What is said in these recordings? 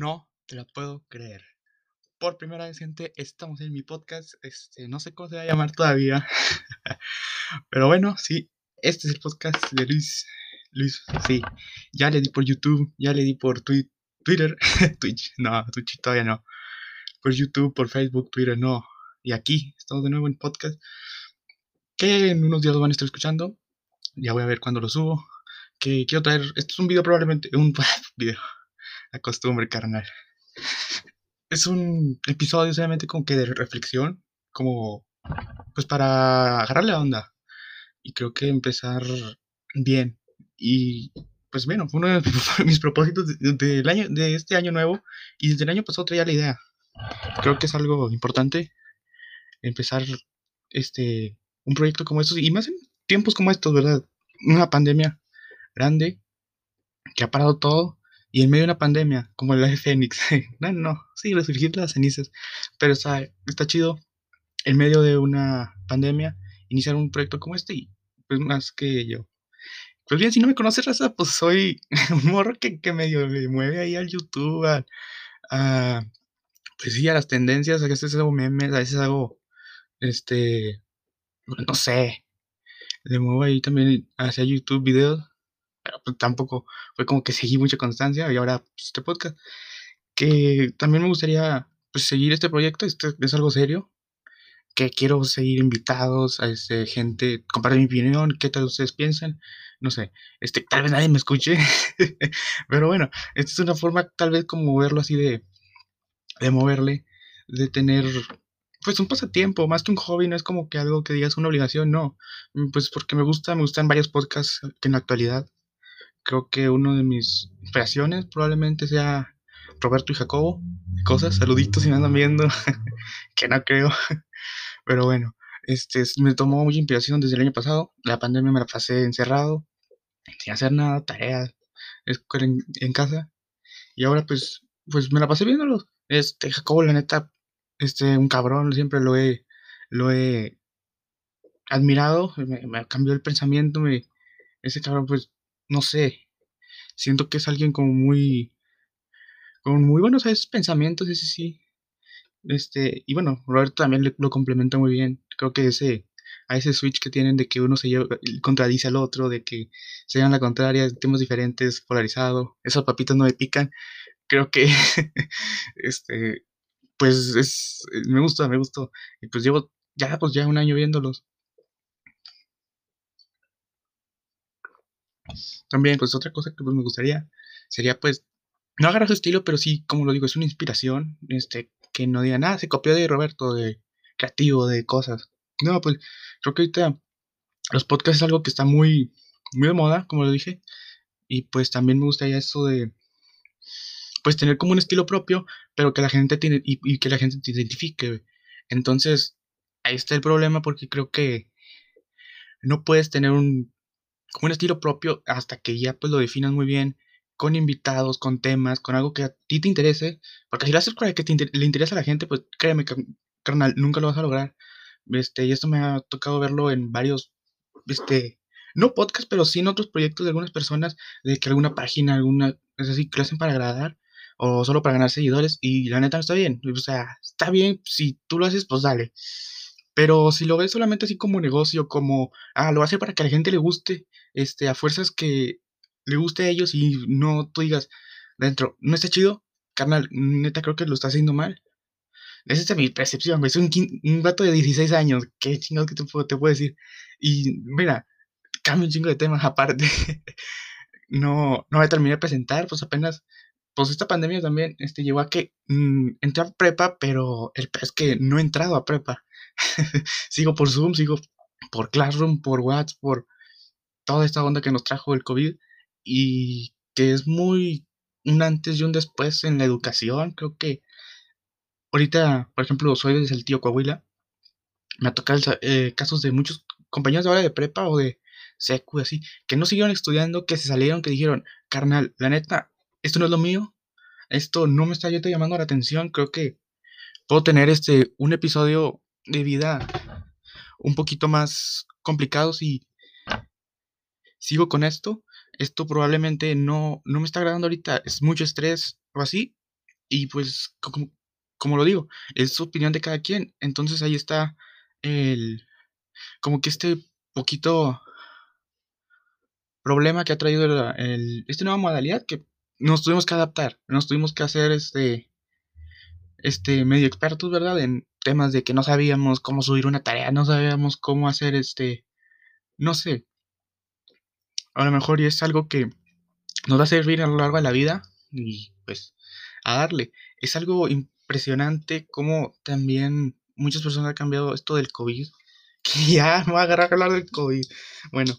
No te la puedo creer. Por primera vez, gente, estamos en mi podcast. Este, no sé cómo se va a llamar todavía. Pero bueno, sí, este es el podcast de Luis. Luis, sí. Ya le di por YouTube, ya le di por Twitter. Twitch, no, Twitch todavía no. Por YouTube, por Facebook, Twitter, no. Y aquí, estamos de nuevo en podcast. Que en unos días lo van a estar escuchando. Ya voy a ver cuándo lo subo. Que quiero traer. Esto es un video, probablemente. Un video la costumbre, carnal. Es un episodio solamente como que de reflexión, como pues para agarrarle la onda. Y creo que empezar bien. Y pues bueno, fue uno de mis propósitos del año, de este año nuevo. Y desde el año pasado traía la idea. Creo que es algo importante empezar este un proyecto como estos. Y más en tiempos como estos, ¿verdad? Una pandemia grande que ha parado todo y en medio de una pandemia, como el de Fénix, no, no, sí, resurgir las cenizas, pero está, está chido en medio de una pandemia iniciar un proyecto como este y pues más que yo. Pues bien, si no me conoces, Raza, pues soy un morro que, que medio le mueve ahí al YouTube, a, pues sí, a las tendencias, a veces hago memes, a veces hago, este, no sé, le muevo ahí también hacia YouTube videos pero pues, tampoco fue como que seguí mucha constancia y ahora pues, este podcast. Que también me gustaría pues, seguir este proyecto, esto es algo serio, que quiero seguir invitados a este, gente, compartir mi opinión, qué tal ustedes piensan, no sé, este, tal vez nadie me escuche, pero bueno, esta es una forma tal vez como verlo así de, de moverle, de tener pues un pasatiempo, más que un hobby, no es como que algo que digas una obligación, no, pues porque me gusta, me gustan varios podcasts que en la actualidad creo que uno de mis inspiraciones probablemente sea Roberto y Jacobo. Cosas, saluditos si me andan viendo, que no creo. Pero bueno, este, me tomó mucha inspiración desde el año pasado. La pandemia me la pasé encerrado, sin hacer nada, tareas, en, en casa. Y ahora pues, pues me la pasé viéndolo. Este, Jacobo, la neta, este, un cabrón, siempre lo he, lo he admirado, me, me cambió el pensamiento, me, ese cabrón pues no sé, siento que es alguien como muy, con muy buenos pensamientos, ese sí. Este, y bueno, Roberto también lo complementa muy bien. Creo que ese, a ese switch que tienen de que uno se contradice al otro, de que sean la contraria, temas diferentes, polarizado, esos papitos no me pican. Creo que, este, pues es, me gusta, me gustó. Y pues llevo ya, pues ya un año viéndolos. También, pues otra cosa que pues, me gustaría sería pues no agarrar su estilo, pero sí, como lo digo, es una inspiración, este, que no diga nada, se copió de Roberto, de creativo, de cosas. No, pues creo que ahorita los podcasts es algo que está muy, muy de moda, como lo dije, y pues también me gustaría eso de, pues tener como un estilo propio, pero que la gente tiene, y, y que la gente te identifique. Entonces, ahí está el problema porque creo que no puedes tener un como un estilo propio hasta que ya pues lo definas muy bien, con invitados, con temas, con algo que a ti te interese, porque si lo haces para que le interesa a la gente, pues créeme, carnal, nunca lo vas a lograr. Este, y esto me ha tocado verlo en varios, este, no podcast, pero sí en otros proyectos de algunas personas, de que alguna página, alguna, es así, que lo hacen para agradar, o solo para ganar seguidores, y la neta no está bien. O sea, está bien, si tú lo haces, pues dale. Pero si lo ves solamente así como negocio, como, ah, lo hace para que a la gente le guste, este, a fuerzas que le guste a ellos y no tú digas dentro, no está chido, carnal, neta creo que lo está haciendo mal. Esa es mi percepción, güey. Es un, un gato de 16 años. ¿Qué chingados que te, te puedo decir? Y mira, cambio un chingo de temas aparte. no, no me terminé de presentar, pues apenas. Pues esta pandemia también este, llevó a que mm, entré a prepa, pero el es que no he entrado a prepa. sigo por Zoom, sigo por Classroom, por WhatsApp, por toda esta onda que nos trajo el COVID y que es muy un antes y un después en la educación. Creo que ahorita, por ejemplo, soy desde el tío Coahuila. Me ha tocado eh, casos de muchos compañeros ahora de prepa o de secu así, que no siguieron estudiando, que se salieron, que dijeron, carnal, la neta, esto no es lo mío, esto no me está llamando la atención, creo que puedo tener este un episodio de vida un poquito más complicado si sigo con esto. Esto probablemente no, no me está agradando ahorita, es mucho estrés o así. Y pues, como, lo digo, es su opinión de cada quien. Entonces ahí está el, como que este poquito problema que ha traído el, esta nueva modalidad que nos tuvimos que adaptar, nos tuvimos que hacer este, este medio expertos, ¿verdad? En temas de que no sabíamos cómo subir una tarea, no sabíamos cómo hacer este, no sé. A lo mejor y es algo que nos va a servir a lo largo de la vida y pues a darle. Es algo impresionante cómo también muchas personas han cambiado esto del COVID. Que ya me va a agarrar a hablar del COVID. Bueno,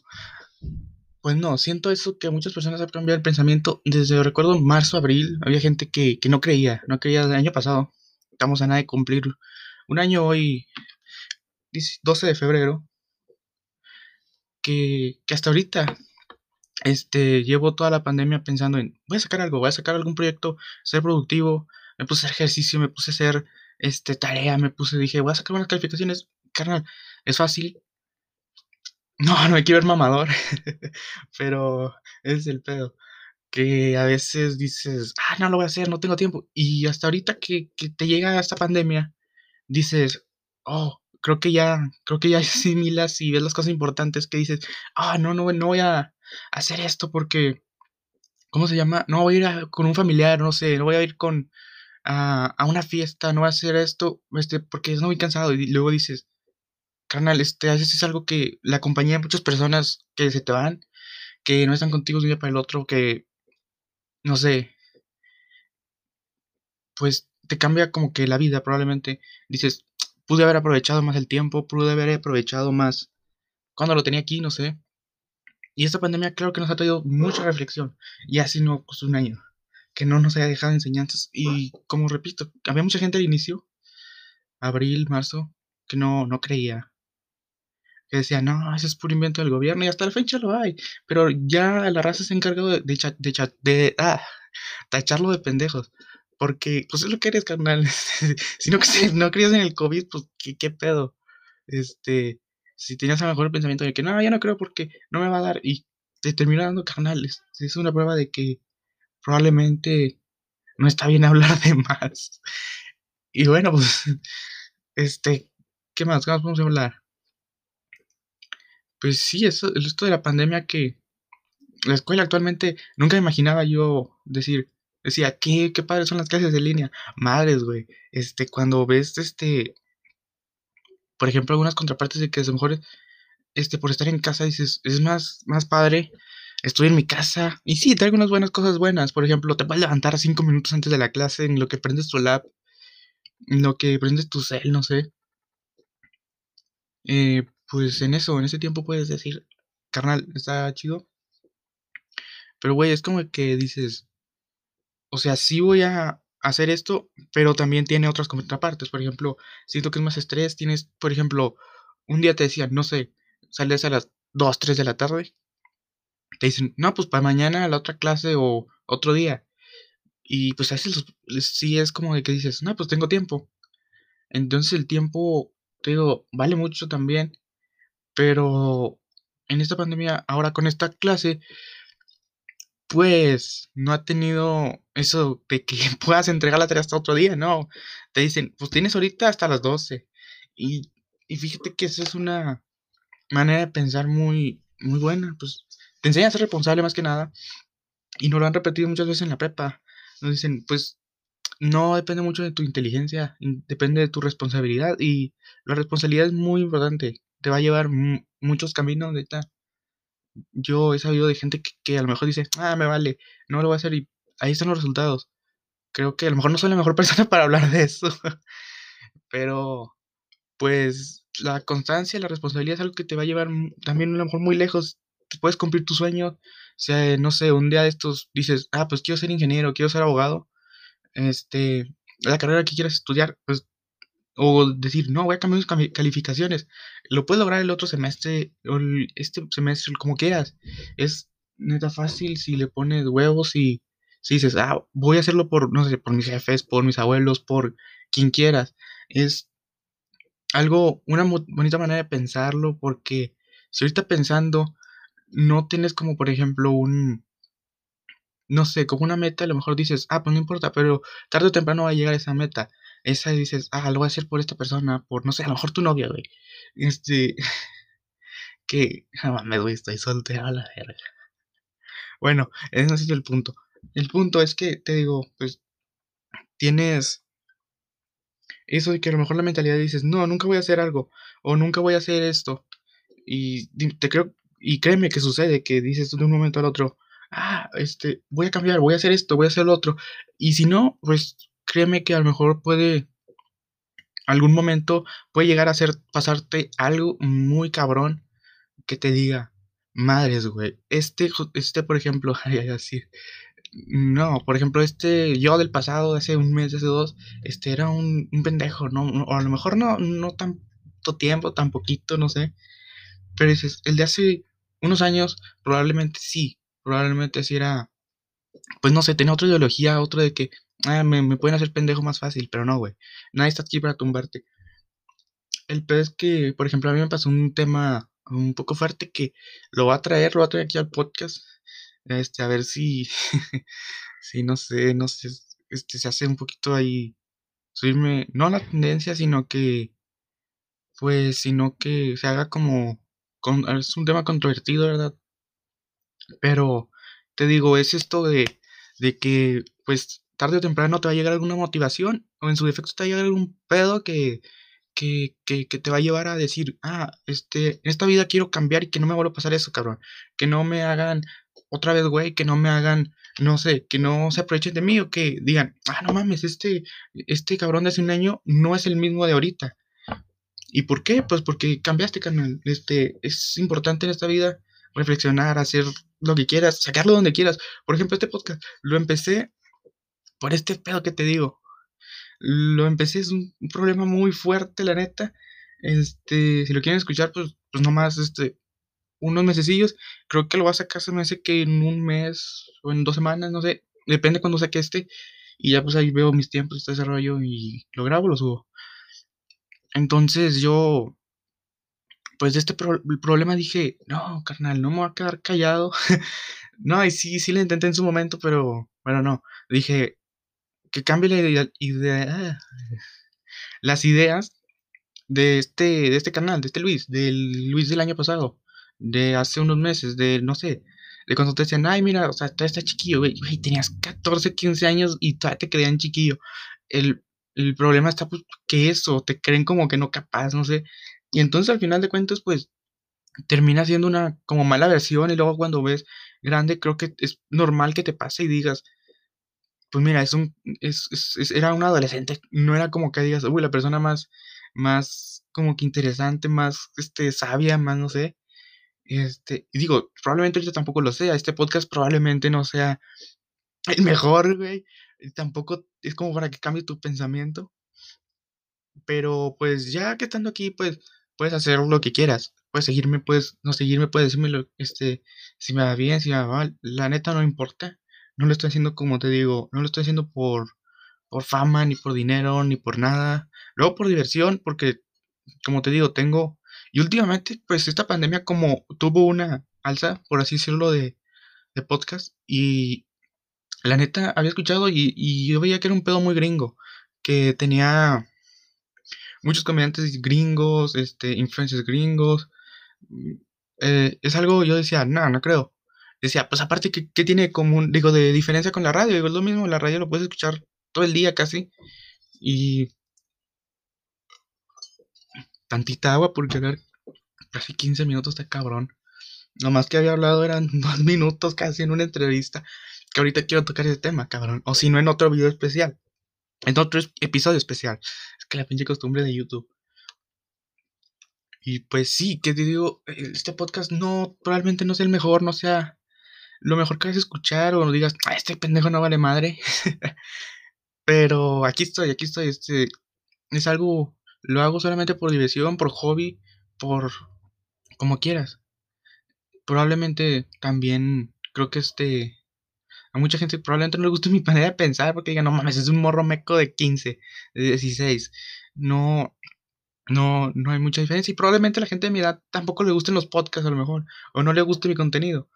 pues no, siento eso que muchas personas han cambiado el pensamiento. Desde recuerdo marzo, abril, había gente que, que no creía, no creía el año pasado. Estamos a nada de cumplir un año hoy, 12 de febrero, que, que hasta ahorita este, llevo toda la pandemia pensando en, voy a sacar algo, voy a sacar algún proyecto, ser productivo, me puse a hacer ejercicio, me puse a hacer este, tarea, me puse, dije, voy a sacar unas calificaciones, carnal, es fácil. No, no hay que ver mamador, pero es el pedo. Que a veces dices, ah, no lo voy a hacer, no tengo tiempo. Y hasta ahorita que, que te llega esta pandemia, dices, oh, creo que ya, creo que ya asimilas y ves las cosas importantes que dices, ah, no, no, no voy a hacer esto porque, ¿cómo se llama? No voy a ir con un familiar, no sé, no voy a ir con a, una fiesta, no voy a hacer esto, este, porque no muy cansado. Y luego dices, carnal, este, a es algo que la compañía de muchas personas que se te van, que no están contigo de un día para el otro, que, no sé, pues te cambia como que la vida, probablemente. Dices, pude haber aprovechado más el tiempo, pude haber aprovechado más cuando lo tenía aquí, no sé. Y esta pandemia creo que nos ha traído mucha reflexión. Y así no, pues un año. Que no nos haya dejado enseñanzas. Y como repito, había mucha gente al inicio, abril, marzo, que no, no creía. Que decía, no, eso es puro invento del gobierno. Y hasta la fecha lo hay. Pero ya la raza se ha encargado de, de, de, de ah, tacharlo de pendejos. Porque, pues es lo que eres, carnal. si no, no creías en el COVID, pues, ¿qué, ¿qué, pedo? Este, si tenías a lo mejor el pensamiento de que no, ya no creo porque no me va a dar y te termina dando, carnal. Es, una prueba de que probablemente no está bien hablar de más. Y bueno, pues, este, ¿qué más? ¿Qué más podemos hablar? Pues sí, eso, esto de la pandemia que la escuela actualmente nunca imaginaba yo decir, Decía, ¿qué, qué padres son las clases de línea? Madres, güey. Este, cuando ves, este, por ejemplo, algunas contrapartes de que a lo mejor, este, por estar en casa dices, es más, más padre, estoy en mi casa. Y sí, traigo unas buenas cosas buenas. Por ejemplo, te puedes levantar cinco minutos antes de la clase en lo que prendes tu lab, en lo que prendes tu cel, no sé. Eh, pues en eso, en ese tiempo puedes decir, carnal, está chido. Pero, güey, es como que dices, o sea, sí voy a hacer esto, pero también tiene otras contrapartes. Por ejemplo, siento que es más estrés. Tienes, por ejemplo, un día te decían, no sé, sales a las 2, 3 de la tarde. Te dicen, no, pues para mañana la otra clase o otro día. Y pues así sí es como que dices, no, pues tengo tiempo. Entonces el tiempo, te digo, vale mucho también. Pero en esta pandemia, ahora con esta clase, pues no ha tenido eso de que puedas entregar la tarea hasta otro día, no. Te dicen, pues tienes ahorita hasta las 12. Y, y fíjate que esa es una manera de pensar muy, muy buena. Pues te enseña a ser responsable más que nada. Y nos lo han repetido muchas veces en la prepa. Nos dicen, pues no depende mucho de tu inteligencia, depende de tu responsabilidad. Y la responsabilidad es muy importante. Te va a llevar muchos caminos, ahorita yo he sabido de gente que, a lo mejor dice, ah, me vale, no lo voy a hacer y ahí están los resultados. Creo que a lo mejor no soy la mejor persona para hablar de eso, pero pues la constancia, la responsabilidad es algo que te va a llevar también a lo mejor muy lejos. puedes cumplir tu sueño, o sea, no sé, un día de estos dices, ah, pues quiero ser ingeniero, quiero ser abogado, este, la carrera que quieras estudiar, pues o decir, no, voy a cambiar mis calificaciones. Lo puedes lograr el otro semestre o este semestre, como quieras. Es neta fácil si le pones huevos y si dices, ah, voy a hacerlo por, no sé, por mis jefes, por mis abuelos, por quien quieras. Es algo, una bonita manera de pensarlo porque si ahorita pensando, no tienes como, por ejemplo, un, no sé, como una meta, a lo mejor dices, ah, pues no importa, pero tarde o temprano va a llegar esa meta. Esa dices, ah, lo voy a hacer por esta persona, por, no sé, a lo mejor tu novia, güey. Este, que, me güey, estoy soltero a la verga. Bueno, ese no es el punto. El punto es que, te digo, pues, tienes eso de que a lo mejor la mentalidad dices, no, nunca voy a hacer algo, o nunca voy a hacer esto. Y te creo, y créeme que sucede, que dices de un momento al otro, ah, este, voy a cambiar, voy a hacer esto, voy a hacer lo otro. Y si no, pues créeme que a lo mejor puede, algún momento puede llegar a ser, pasarte algo muy cabrón que te diga, madres, güey, este, este, por ejemplo, así, no, por ejemplo, este, yo del pasado, hace un mes, hace dos, este era un, un pendejo, ¿no? O a lo mejor no, no tanto tiempo, tan poquito, no sé. Pero dices, el de hace unos años, probablemente sí, probablemente sí era, pues no sé, tenía otra ideología, otro de que, ah, me, me pueden hacer pendejo más fácil, pero no, güey. Nadie está aquí para tumbarte. El peor es que, por ejemplo, a mí me pasó un tema un poco fuerte que lo va a traer, lo va a traer aquí al podcast este, a ver si, si no sé, no sé, este, se hace un poquito ahí, subirme, no la tendencia, sino que, pues, sino que se haga como, con, es un tema controvertido, ¿verdad? Pero, te digo, es esto de, de que, pues, tarde o temprano te va a llegar alguna motivación, o en su defecto te va a llegar algún pedo que, que, que, que, te va a llevar a decir, ah, este, en esta vida quiero cambiar y que no me vuelva a pasar eso, cabrón. Que no me hagan otra vez, güey, que no me hagan, no sé, que no se aprovechen de mí o que digan, ah, no mames, este, este cabrón de hace un año no es el mismo de ahorita. ¿Y por qué? Pues porque cambiaste, canal. Este, es importante en esta vida reflexionar, hacer lo que quieras, sacarlo donde quieras. Por ejemplo, este podcast lo empecé por este pedo que te digo. Lo empecé, es un, problema muy fuerte, la neta. Este, si lo quieren escuchar, pues, pues nomás, este, unos mesecillos. Creo que lo va a sacar, se me hace que en un mes o en dos semanas, no sé. Depende cuando saque este. Y ya pues ahí veo mis tiempos, este desarrollo y lo grabo, lo subo. Entonces yo, pues de este problema dije, no, carnal, no me voy a quedar callado. no, y sí, sí lo intenté en su momento, pero bueno, no. Dije, que cambie la idea, las ideas de este, de este canal, de este Luis, del Luis del año pasado de hace unos meses, de no sé, de cuando te decían, ay, mira, o sea, todavía estás chiquillo, güey, tenías 14, 15 años y todavía te creían chiquillo. El, el problema está, pues, que eso, te creen como que no capaz, no sé. Y entonces al final de cuentas, pues, termina siendo una como mala versión y luego cuando ves grande, creo que es normal que te pase y digas, pues mira, es un, es, era un adolescente, no era como que digas, uy, la persona más, más como que interesante, más, este, sabia, más, no sé. Este, y digo, probablemente yo tampoco lo sea. Este podcast probablemente no sea el mejor, güey. Tampoco es como para que cambie tu pensamiento. Pero pues ya que estando aquí, pues puedes hacer lo que quieras. Puedes seguirme, puedes no seguirme, puedes decirme lo, este, si me va bien, si me va mal. La neta no importa. No lo estoy haciendo como te digo, no lo estoy haciendo por, por fama, ni por dinero, ni por nada. Luego por diversión, porque como te digo, tengo y últimamente, pues esta pandemia como tuvo una alza, por así decirlo, de, de podcast. Y la neta, había escuchado y, yo veía que era un pedo muy gringo. Que tenía muchos comediantes gringos, este, influencers gringos. Mm, eh, es algo, yo decía, no, no creo. Decía, pues aparte, ¿qué, ¿qué, tiene común, digo, de diferencia con la radio? Digo, es lo mismo, la radio lo puedes escuchar todo el día casi. Y tantita agua porque hablar casi 15 minutos está cabrón. Lo más que había hablado eran dos minutos casi en una entrevista. Que ahorita quiero tocar ese tema, cabrón. O si no, en otro video especial. En otro episodio especial. Que la pinche costumbre de YouTube. Y pues sí, que te digo, este podcast no, probablemente no sea el mejor, no sea lo mejor que vas a escuchar o no digas, ah, este pendejo no vale madre. Pero aquí estoy, aquí estoy, este, es algo lo hago solamente por diversión, por hobby, por como quieras. Probablemente también creo que este a mucha gente probablemente no le guste mi manera de pensar porque digan, no mames, es un morro meco de 15, de 16. No, no, no hay mucha diferencia. Y probablemente a la gente de mi edad tampoco le gusten los podcasts a lo mejor, o no le guste mi contenido.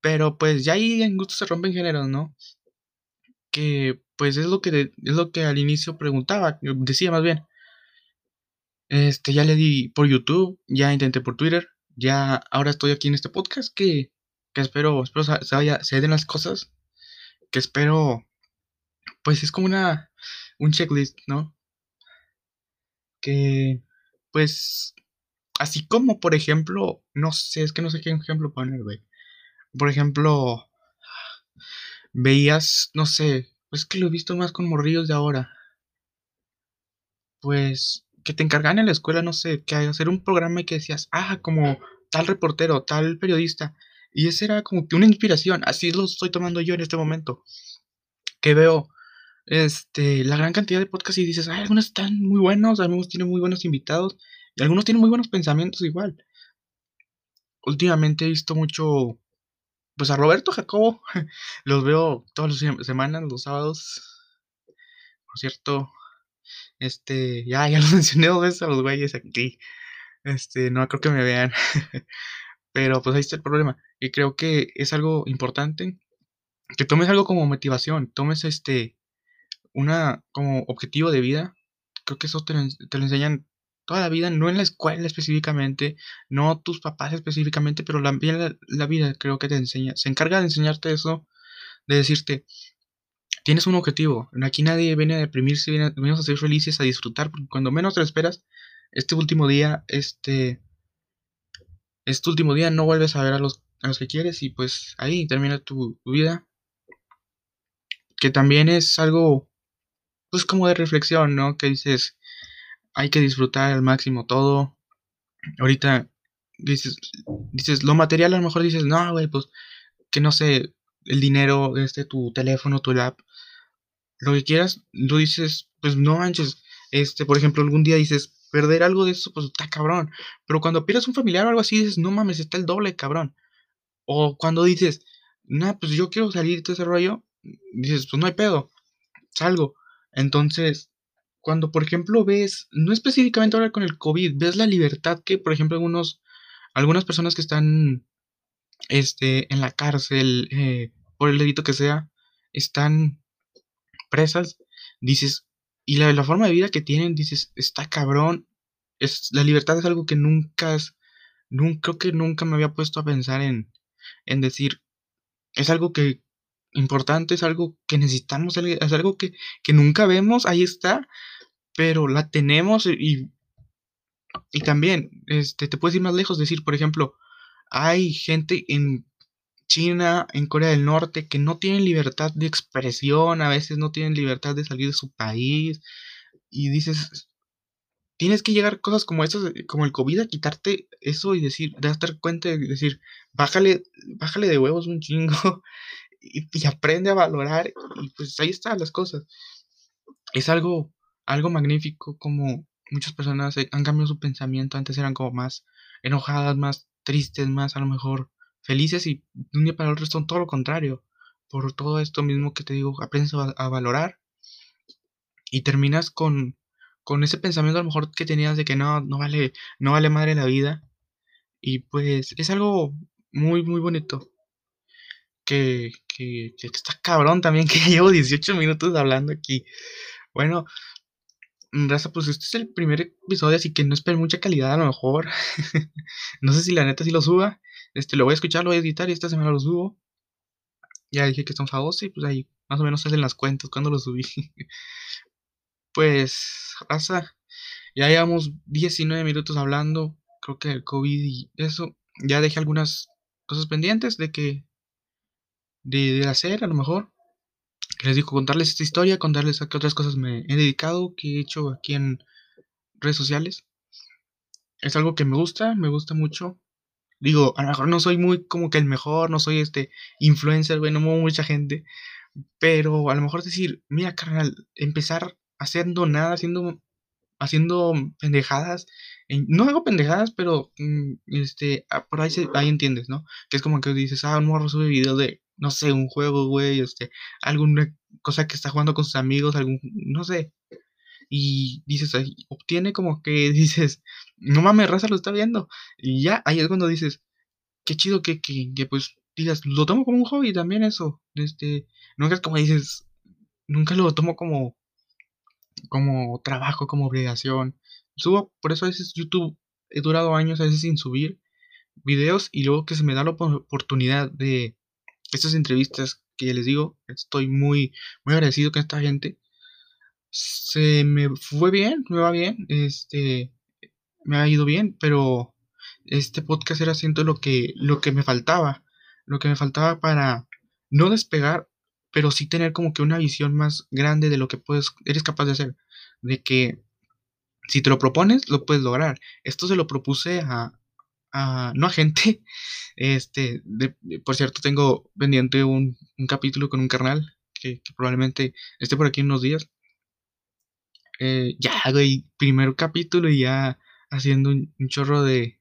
Pero pues ya ahí en gusto se rompen géneros, ¿no? Que pues es lo que, es lo que al inicio preguntaba, decía más bien. Este, ya le di por YouTube, ya intenté por Twitter, ya ahora estoy aquí en este podcast que, que espero, espero se, vaya, se den las cosas, que espero, pues es como una, un checklist, ¿no? Que, pues, así como, por ejemplo, no sé, es que no sé qué ejemplo poner, güey. Por ejemplo, veías, no sé, pues que lo he visto más con morrillos de ahora. Pues que te encargan en la escuela, no sé, que hacer un programa y que decías, ah, como tal reportero, tal periodista. Y esa era como que una inspiración. Así lo estoy tomando yo en este momento. Que veo este, la gran cantidad de podcasts y dices, ay, algunos están muy buenos, algunos tienen muy buenos invitados y algunos tienen muy buenos pensamientos igual. Últimamente he visto mucho, pues a Roberto Jacobo, los veo todas las semanas, los sábados. Por cierto, este, ya, ya los mencioné dos veces a los güeyes aquí. Este, no creo que me vean. Pero pues ahí está el problema. Y creo que es algo importante que tomes algo como motivación, tomes este una como objetivo de vida. Creo que eso te, lo enseñan toda la vida, no en la escuela específicamente, no tus papás específicamente, pero la, la vida creo que te enseña, se encarga de enseñarte eso, de decirte, tienes un objetivo. Aquí nadie viene a deprimirse, viene, a ser felices, a disfrutar, porque cuando menos te lo esperas, este último día, este, este último día no vuelves a ver a los, a los que quieres y pues ahí termina tu, vida. Que también es algo, pues como de reflexión, ¿no? Que dices, hay que disfrutar al máximo todo. Ahorita dices, dices, lo material a lo mejor dices, no, güey, pues que no sé, el dinero, este, tu teléfono, tu lap, lo que quieras, lo dices, pues no manches. Este, por ejemplo, algún día dices, perder algo de eso, pues está cabrón. Pero cuando pierdes un familiar o algo así, dices, no mames, está el doble, cabrón. O cuando dices, nah, pues yo quiero salir de ese rollo, dices, pues no hay pedo, salgo. Entonces, cuando por ejemplo ves, no específicamente ahora con el COVID, ves la libertad que, por ejemplo, algunos, algunas personas que están este, en la cárcel, eh, por el delito que sea, están presas, dices, y la, la forma de vida que tienen, dices, está cabrón, es, la libertad es algo que nunca, nunca, creo que nunca me había puesto a pensar en, en decir, es algo que importante, es algo que necesitamos, es algo que, que nunca vemos, ahí está, pero la tenemos y, y también, este, te puedes ir más lejos, decir, por ejemplo, hay gente en China, en Corea del Norte, que no tienen libertad de expresión, a veces no tienen libertad de salir de su país. Y dices, tienes que llegar cosas como esas, como el COVID, a quitarte eso y decir, darte cuenta y decir, bájale, bájale de huevos un chingo y, aprende a valorar. Y pues ahí están las cosas. Es algo, algo magnífico como muchas personas han cambiado su pensamiento. Antes eran como más enojadas, más tristes, más a lo mejor felices y de un día para otro son todo lo contrario. Por todo esto mismo que te digo, aprendes a, valorar y terminas con, con ese pensamiento a lo mejor que tenías de que no, no vale, no vale madre la vida. Y pues es algo muy, muy bonito. Que, que, está cabrón también que llevo 18 minutos hablando aquí. Bueno, Raza, pues este es el primer episodio, así que no esperen mucha calidad a lo mejor. no sé si la neta sí lo suba. Este, lo voy a escuchar, lo voy a editar y esta semana lo subo. Ya dije que son famosos y pues ahí más o menos hacen las cuentas cuando lo subí. pues, raza, ya llevamos 19 minutos hablando. Creo que el COVID y eso. Ya dejé algunas cosas pendientes de que. de, de hacer, a lo mejor. Que les digo, contarles esta historia, contarles a qué otras cosas me he dedicado, que he hecho aquí en redes sociales. Es algo que me gusta, me gusta mucho. Digo, a lo mejor no soy muy como que el mejor, no soy este influencer, güey, no muevo mucha gente. Pero a lo mejor decir, mira, carnal, empezar haciendo nada, haciendo, haciendo pendejadas. No hago pendejadas, pero mm, este, ah, por ahí, ahí entiendes, ¿no? Que es como que dices, ah, un morro sube video de, no sé, un juego, güey, este, alguna cosa que está jugando con sus amigos, algún, no sé. Y dices, obtiene como que dices, no mames, raza lo está viendo. Y ya, ahí es cuando dices, qué chido que, que, que pues digas, lo tomo como un hobby también eso. Este, nunca es como dices, nunca lo tomo como, como trabajo, como obligación. Subo, por eso a veces YouTube he durado años a veces sin subir videos y luego que se me da la oportunidad de estas entrevistas que les digo, estoy muy, muy agradecido con esta gente. Se me fue bien, me va bien, este, me ha ido bien, pero este podcast era siento lo que, lo que me faltaba, lo que me faltaba para no despegar, pero sí tener como que una visión más grande de lo que puedes, eres capaz de hacer, de que si te lo propones, lo puedes lograr. Esto se lo propuse a, no a gente, este, por cierto, tengo pendiente un, capítulo con un carnal que, probablemente esté por aquí en unos días. Eh, ya, güey, primer capítulo y ya haciendo un, chorro de,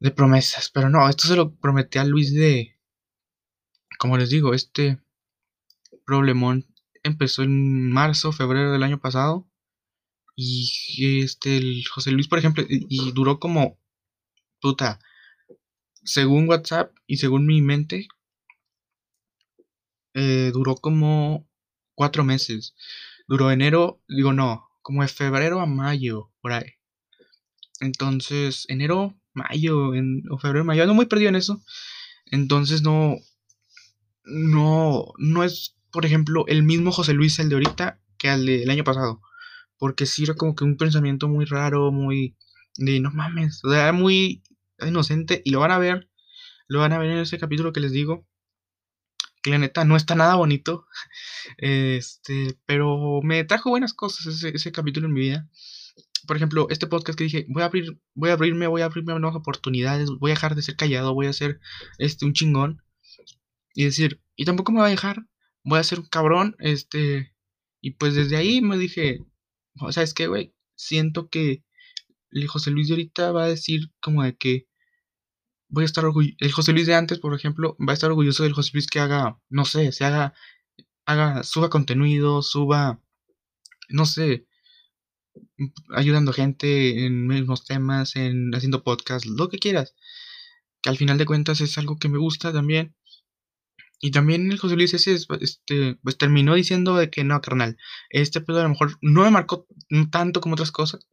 de promesas. Pero no, esto se lo prometí a Luis de, como les digo, este problemón empezó en marzo, febrero del año pasado. Y este, el José Luis, por ejemplo, y, duró como, puta, según WhatsApp y según mi mente, eh, duró como cuatro meses. Duró enero, digo no, como de febrero a mayo, por ahí. Entonces, enero, mayo, en, o febrero, mayo, no muy perdido en eso. Entonces no, no, no es, por ejemplo, el mismo José Luis el de ahorita que el del año pasado porque sí era como que un pensamiento muy raro, muy de no mames, o sea, muy inocente y lo van a ver, lo van a ver en ese capítulo que les digo, que la neta no está nada bonito, este, pero me trajo buenas cosas ese, ese capítulo en mi vida. Por ejemplo, este podcast que dije, voy a abrir, voy a abrirme, voy a abrirme nuevas oportunidades, voy a dejar de ser callado, voy a ser este un chingón y decir, y tampoco me voy a dejar, voy a ser un cabrón, este, y pues desde ahí me dije, o sea, es que, güey, siento que el José Luis de ahorita va a decir como de que voy a estar orgulloso. El José Luis de antes, por ejemplo, va a estar orgulloso del José Luis que haga, no sé, se haga, haga, suba contenido, suba, no sé, ayudando gente en mismos temas, en haciendo podcast, lo que quieras. Que al final de cuentas es algo que me gusta también. Y también el José Luis ese, este, pues terminó diciendo de que no, carnal, este pedo a lo mejor no me marcó tanto como otras cosas,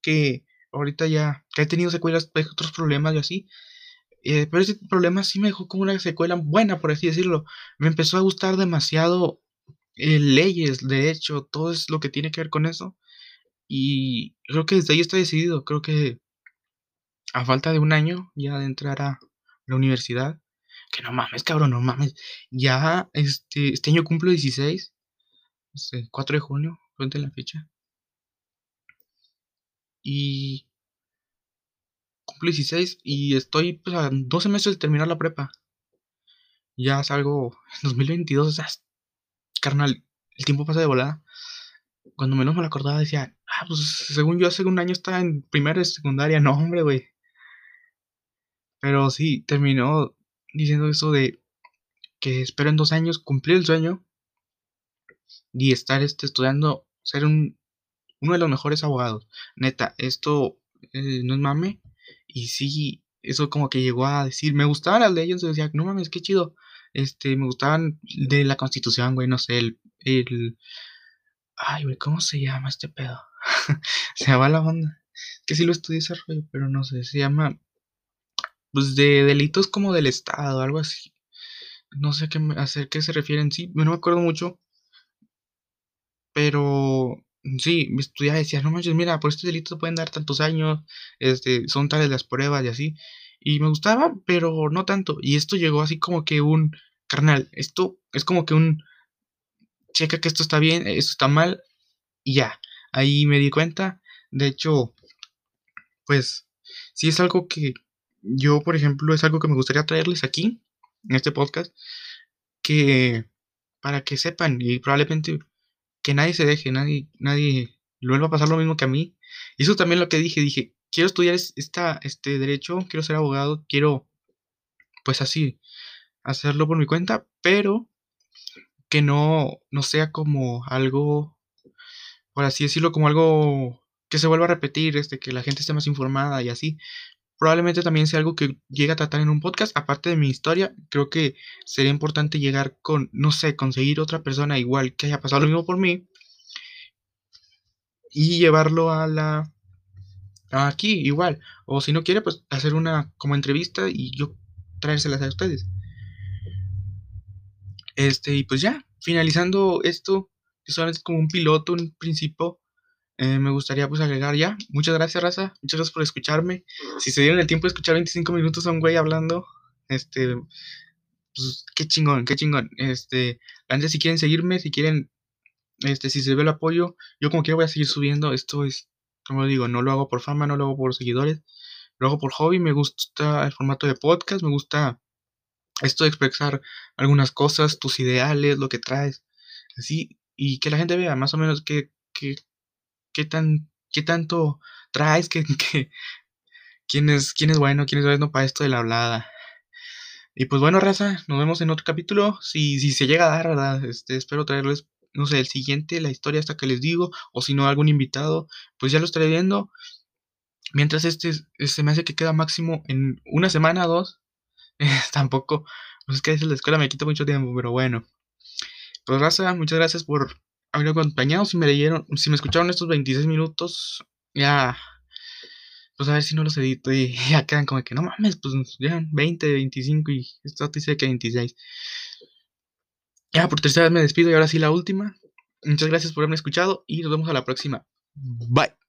que ahorita ya, he tenido secuelas, otros problemas y así, eh, pero ese problema sí me dejó como una secuela buena, por así decirlo. Me empezó a gustar demasiado eh, leyes, de hecho, todo es lo que tiene que ver con eso. Y creo que desde ahí está decidido, creo que a falta de un año ya de entrar a la universidad, que no mames, cabrón, no mames. Ya este, este año cumplo 16. 4 de junio, frente la fecha. Y cumplo 16 y estoy pues, a 12 meses de terminar la prepa. Ya salgo en 2022, o sea, carnal, el tiempo pasa de volada. Cuando menos me lo acordaba decía, ah, pues según yo hace un año estaba en primera y secundaria. No, hombre, güey. Pero sí, terminó diciendo eso de que espero en dos años cumplir el sueño y estar este, estudiando, ser un, uno de los mejores abogados. Neta, esto eh, no es mame. Y sí, eso como que llegó a decir, me gustaban las leyes, decía, no mames, qué chido. Este, me gustaban de la constitución, güey, no sé, el, el ay, güey, ¿cómo se llama este pedo? se va la onda. Que sí lo estudié ese rollo, pero no sé, se llama pues de delitos como del Estado, algo así. No sé qué, a qué se refieren, sí, no me acuerdo mucho. Pero sí, mi estudiante decía, no manches, mira, por este delito pueden dar tantos años, este, son tales las pruebas y así. Y me gustaba, pero no tanto. Y esto llegó así como que un, carnal, esto es como que un, checa que esto está bien, esto está mal, y ya. Ahí me di cuenta. De hecho, pues, sí es algo que yo, por ejemplo, es algo que me gustaría traerles aquí, en este podcast, que para que sepan y probablemente que nadie se deje, nadie, nadie vuelva a pasar lo mismo que a mí. Y eso también lo que dije, dije, quiero estudiar esta, este derecho, quiero ser abogado, quiero, pues así, hacerlo por mi cuenta, pero que no, no sea como algo, por así decirlo, como algo que se vuelva a repetir, este, que la gente esté más informada y así, probablemente también sea algo que llegue a tratar en un podcast. Aparte de mi historia, creo que sería importante llegar con, no sé, conseguir otra persona igual que haya pasado lo mismo por mí y llevarlo a la aquí igual o si no quiere pues hacer una como entrevista y yo traérselas a ustedes este y pues ya finalizando esto solamente es como un piloto un principio eh, me gustaría pues agregar ya. Muchas gracias, Raza. Muchas gracias por escucharme. Si se dieron el tiempo de escuchar 25 minutos a un güey hablando, este, pues qué chingón, qué chingón. Este, antes si quieren seguirme, si quieren, este, si se ve el apoyo, yo como quiera voy a seguir subiendo. Esto es, como digo, no lo hago por fama, no lo hago por seguidores, lo hago por hobby. Me gusta el formato de podcast, me gusta esto de expresar algunas cosas, tus ideales, lo que traes, así, y que la gente vea más o menos qué, qué, qué, tan, qué tanto traes, que, quién, es, quién es bueno, quién es bueno para esto de la hablada. Y pues bueno, raza, nos vemos en otro capítulo. Si, si se llega a dar, ¿verdad? Este, espero traerles, no sé, el siguiente, la historia hasta que les digo, o si no, algún invitado, pues ya lo estaré viendo. Mientras este, se me hace que queda máximo en una semana, dos. tampoco, pues es que a la escuela me quita mucho tiempo, pero bueno. Pues raza, muchas gracias por haber acompañado. Si me leyeron, si me escucharon estos 26 minutos, ya. Pues a ver si no los edito y ya quedan como que no mames, pues ya 20, 25 y esto te dice que 26. Ya por tercera vez me despido y ahora sí la última. Muchas gracias por haberme escuchado y nos vemos a la próxima. Bye.